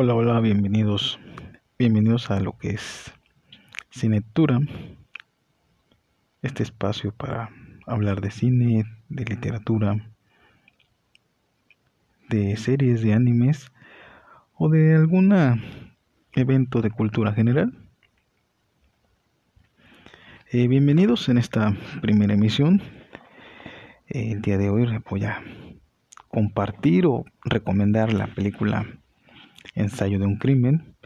Hola, hola, bienvenidos. Bienvenidos a lo que es Cinetura. Este espacio para hablar de cine, de literatura, de series, de animes o de algún evento de cultura general. Eh, bienvenidos en esta primera emisión. el día de hoy voy a compartir o recomendar la película Ensayo de un crimen,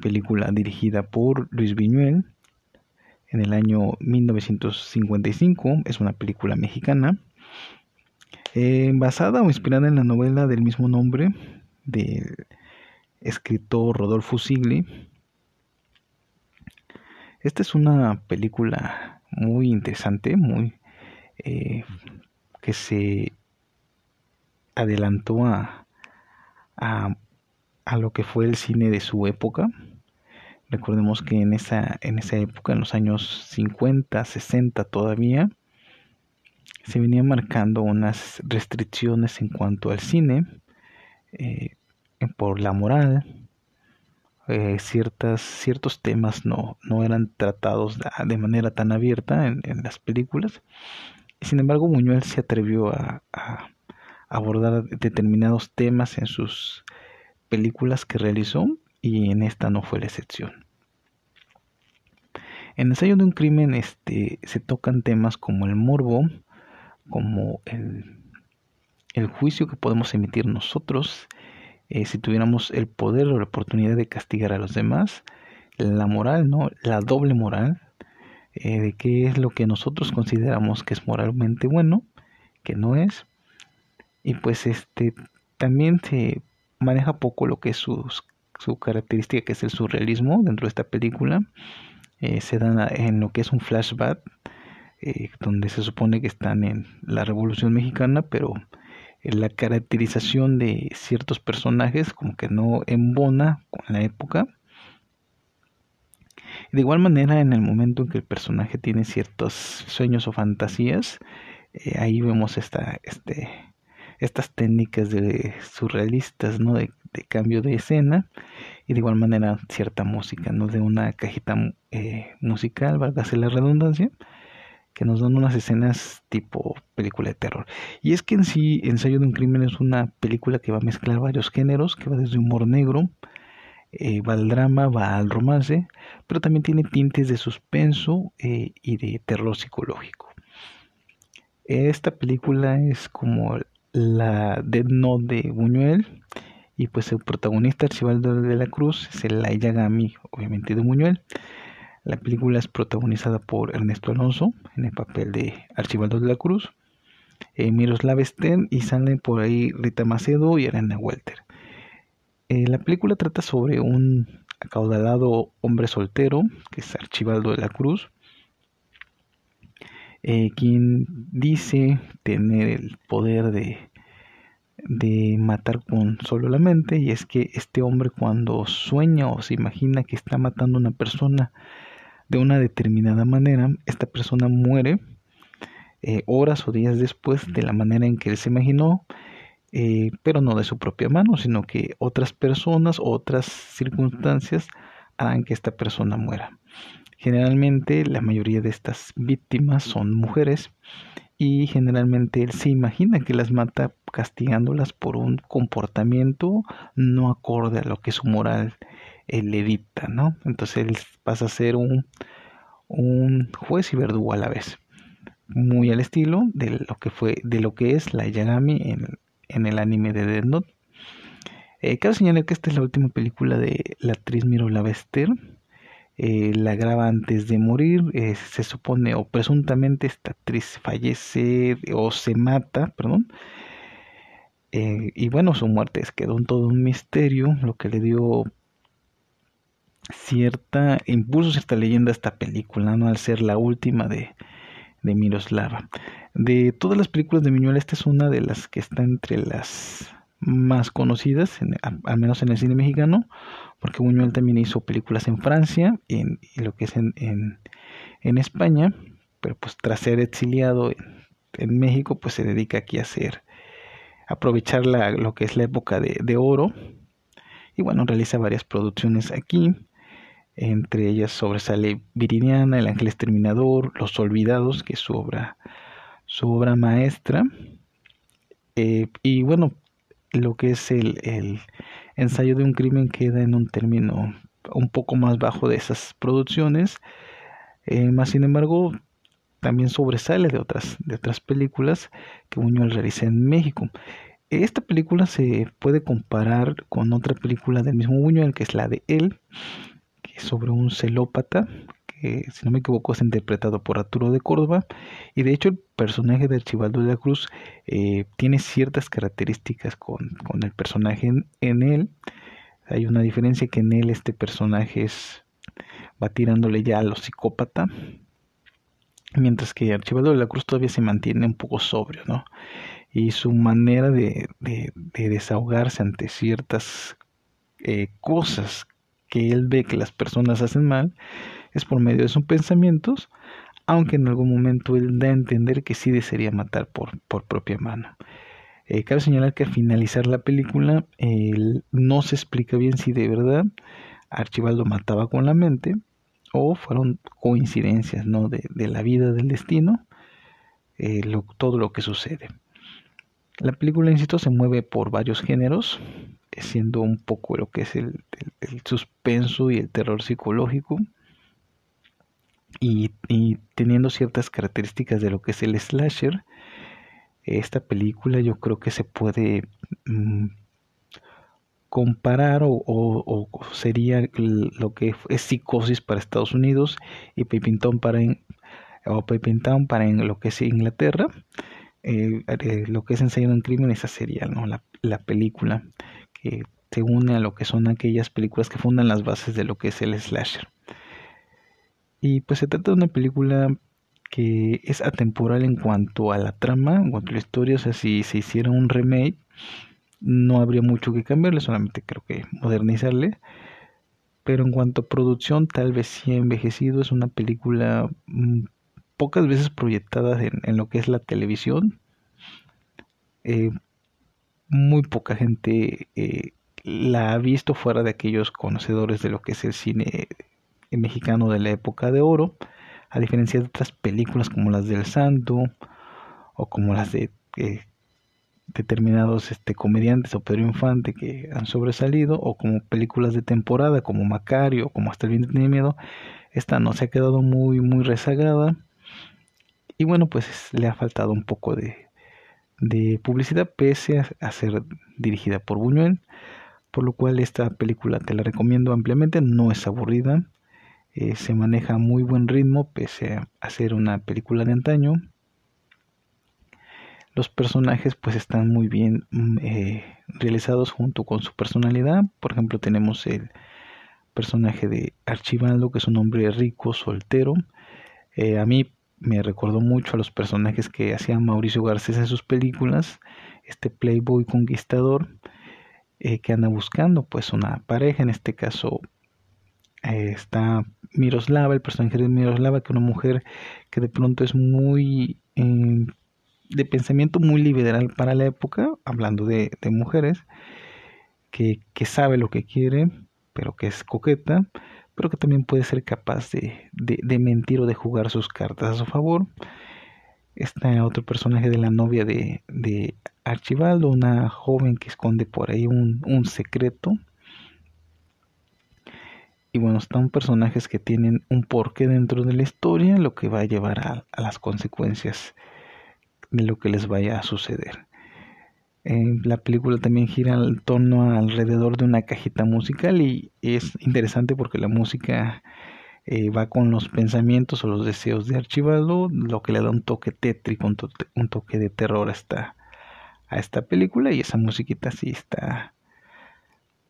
película dirigida por Luis Viñuel en el año 1955, es una película mexicana, eh, basada o inspirada en la novela del mismo nombre del escritor Rodolfo Sigli. Esta es una película muy interesante, muy eh, que se adelantó a, a a lo que fue el cine de su época. Recordemos que en esa, en esa época, en los años 50, 60 todavía, se venían marcando unas restricciones en cuanto al cine, eh, por la moral, eh, ciertas, ciertos temas no, no eran tratados de manera tan abierta en, las películas. Sin embargo, Buñuel se atrevió a abordar determinados temas en sus películas que realizó y en esta no fue la excepción. En Ensayo de un crimen este, se tocan temas como el morbo, como el, el juicio que podemos emitir nosotros eh, si tuviéramos el poder o la oportunidad de castigar a los demás, la moral, ¿no? la doble moral, eh, de qué es lo que nosotros consideramos que es moralmente bueno, que no es, y pues este también se maneja poco lo que es su, su característica, que es el surrealismo dentro de esta película. Eh, se dan en lo que es un flashback, eh, donde se supone que están en la Revolución Mexicana, pero la caracterización de ciertos personajes como que no embona con la época. De igual manera, en el momento en que el personaje tiene ciertos sueños o fantasías, eh, ahí vemos esta, este, estas técnicas de surrealistas, ¿no? De, cambio de escena y de igual manera cierta música, ¿no? De una cajita eh, musical, válgase la redundancia, que nos dan unas escenas tipo película de terror. Y es que en sí, Ensayo de un crimen es una película que va a mezclar varios géneros, que va desde humor negro, eh, va al drama, va al romance, pero también tiene tintes de suspenso eh, y de terror psicológico. Esta película es como la Dead Note de Buñuel y pues el protagonista Archibaldo de la Cruz es el Ayagami, obviamente de Buñuel. La película es protagonizada por Ernesto Alonso en el papel de Archibaldo de la Cruz, eh, Miroslav Stern y salen por ahí Rita Macedo y Elena Welter. Eh, la película trata sobre un acaudalado hombre soltero, que es Archibaldo de la Cruz, eh, quien dice tener el poder de, de matar con solo la mente y es que este hombre cuando sueña o se imagina que está matando a una persona de una determinada manera, esta persona muere eh, horas o días después de la manera en que él se imaginó, eh, pero no de su propia mano, sino que otras personas, otras circunstancias harán que esta persona muera. Generalmente la mayoría de estas víctimas son mujeres y generalmente él se imagina que las mata castigándolas por un comportamiento no acorde a lo que su moral le dicta, ¿no? Entonces él pasa a ser un, un juez y verdugo a la vez, muy al estilo de lo que fue, de lo que es la Yagami en, el anime de Death Note. Eh, cabe señalar que esta es la última película de la actriz Miro Lavester eh, la graba antes de morir, eh, se supone o presuntamente esta actriz fallece o se mata, perdón. Eh, y bueno, su muerte quedó en todo un misterio, lo que le dio cierta impulso, cierta leyenda a esta película, ¿no? Al ser la última de, de Miroslava. De todas las películas de Miñuel, esta es una de las que está entre las más conocidas, al menos en el cine mexicano, porque Buñuel también hizo películas en Francia y, en, lo que es en, en, España, pero pues tras ser exiliado en, México, pues se dedica aquí a hacer, aprovechar la, lo que es la época de, de oro Y bueno, realiza varias producciones aquí. Entre ellas sobresale Viridiana, El Ángel Exterminador, Los Olvidados, que es su obra, su obra maestra. Eh, y bueno, lo que es el, el ensayo de un crimen queda en un término un poco más bajo de esas producciones. Eh, más sin embargo, también sobresale de otras, de otras películas que Buñuel realiza en México. Esta película se puede comparar con otra película del mismo Buñuel, que es la de Él, que es sobre un celópata, que si no me equivoco es interpretado por Arturo de Córdoba, y de hecho el personaje de Archibaldo de la Cruz eh, tiene ciertas características con, con el personaje en, él. Hay una diferencia que en él este personaje es va tirándole ya a lo psicópata, mientras que Archibaldo de la Cruz todavía se mantiene un poco sobrio, ¿no? Y su manera de, de, desahogarse ante ciertas eh, cosas que él ve que las personas hacen mal es por medio de sus pensamientos, aunque en algún momento él da a entender que sí desearía matar por, por propia mano. Eh, cabe señalar que al finalizar la película no se explica bien si de verdad Archibaldo mataba con la mente o fueron coincidencias ¿no? de, la vida del destino, eh, todo lo que sucede. La película, insisto, se mueve por varios géneros, siendo un poco lo que es el, suspenso y el terror psicológico, y, teniendo ciertas características de lo que es el slasher, esta película yo creo que se puede mm, comparar o, sería lo que es psicosis para Estados Unidos y Pipintown para o para en lo que es Inglaterra eh, eh, lo que es ensayando un crimen esa sería ¿no? la, la, película que se une a lo que son aquellas películas que fundan las bases de lo que es el slasher y pues se trata de una película que es atemporal en cuanto a la trama, en cuanto a la historia, o sea, si se hiciera un remake, no habría mucho que cambiarle, solamente creo que modernizarle. Pero en cuanto a producción, tal vez sí ha envejecido. Es una película mm, pocas veces proyectada en, lo que es la televisión. Eh, muy poca gente eh, la ha visto fuera de aquellos conocedores de lo que es el cine mexicano de la época de oro, a diferencia de otras películas como las del Santo o como las de eh, determinados este, comediantes o Pedro Infante que han sobresalido o como películas de temporada como Macario como Hasta el viento tiene miedo esta no se ha quedado muy muy rezagada. Y bueno pues le ha faltado un poco de publicidad pese a, ser dirigida por Buñuel por lo cual esta película te la recomiendo ampliamente no es aburrida eh, se maneja muy buen ritmo pese a ser una película de antaño los personajes pues están muy bien mm, eh, realizados junto con su personalidad. Por ejemplo tenemos el personaje de Archibaldo que es un hombre rico, soltero. Eh, a mí me recordó mucho a los personajes que hacía Mauricio Garcés en sus películas. Este playboy conquistador que anda buscando pues una pareja. En este caso está Miroslava, el personaje de Miroslava, que es una mujer que de pronto es muy de pensamiento muy liberal para la época, hablando de, mujeres, que, que, sabe lo que quiere, pero que es coqueta, pero que también puede ser capaz de, de, mentir o de jugar sus cartas a su favor. Está otro personaje de la novia de, de Archibaldo, una joven que esconde por ahí un, un secreto. Y bueno, están personajes que tienen un porqué dentro de la historia, lo que va a llevar a, las consecuencias de lo que les vaya a suceder. la película también gira en torno alrededor de una cajita musical y es interesante porque la música eh, va con los pensamientos o los deseos de Archibaldo, lo que le da un toque tétrico, un, toque de terror a esta, a esta película y esa musiquita sí está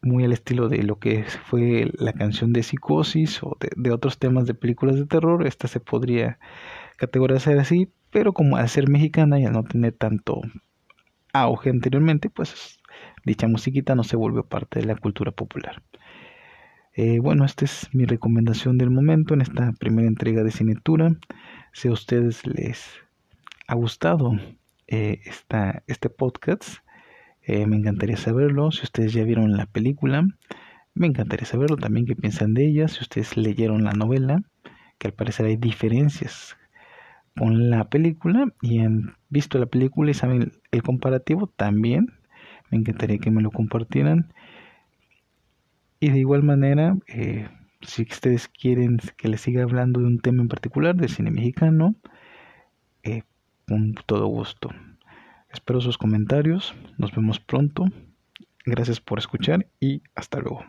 muy al estilo de lo que fue la canción de Psicosis o de, otros temas de películas de terror, esta se podría categorizar así, pero como al ser mexicana y al no tener tanto auge anteriormente, pues dicha musiquita no se volvió parte de la cultura popular. Eh, bueno, esta es mi recomendación del momento en esta primera entrega de Cinetura. Si a ustedes les ha gustado eh, esta, este podcast, Eh, me encantaría saberlo. Si ustedes ya vieron la película, me encantaría saberlo también qué piensan de ella. Si ustedes leyeron la novela, que al parecer hay diferencias con la película y han visto la película y saben el comparativo también. Me encantaría que me lo compartieran. Y de igual manera, eh, si ustedes quieren que les siga hablando de un tema en particular, del cine mexicano, eh, con todo gusto. Espero sus comentarios. Nos vemos pronto. Gracias por escuchar y hasta luego.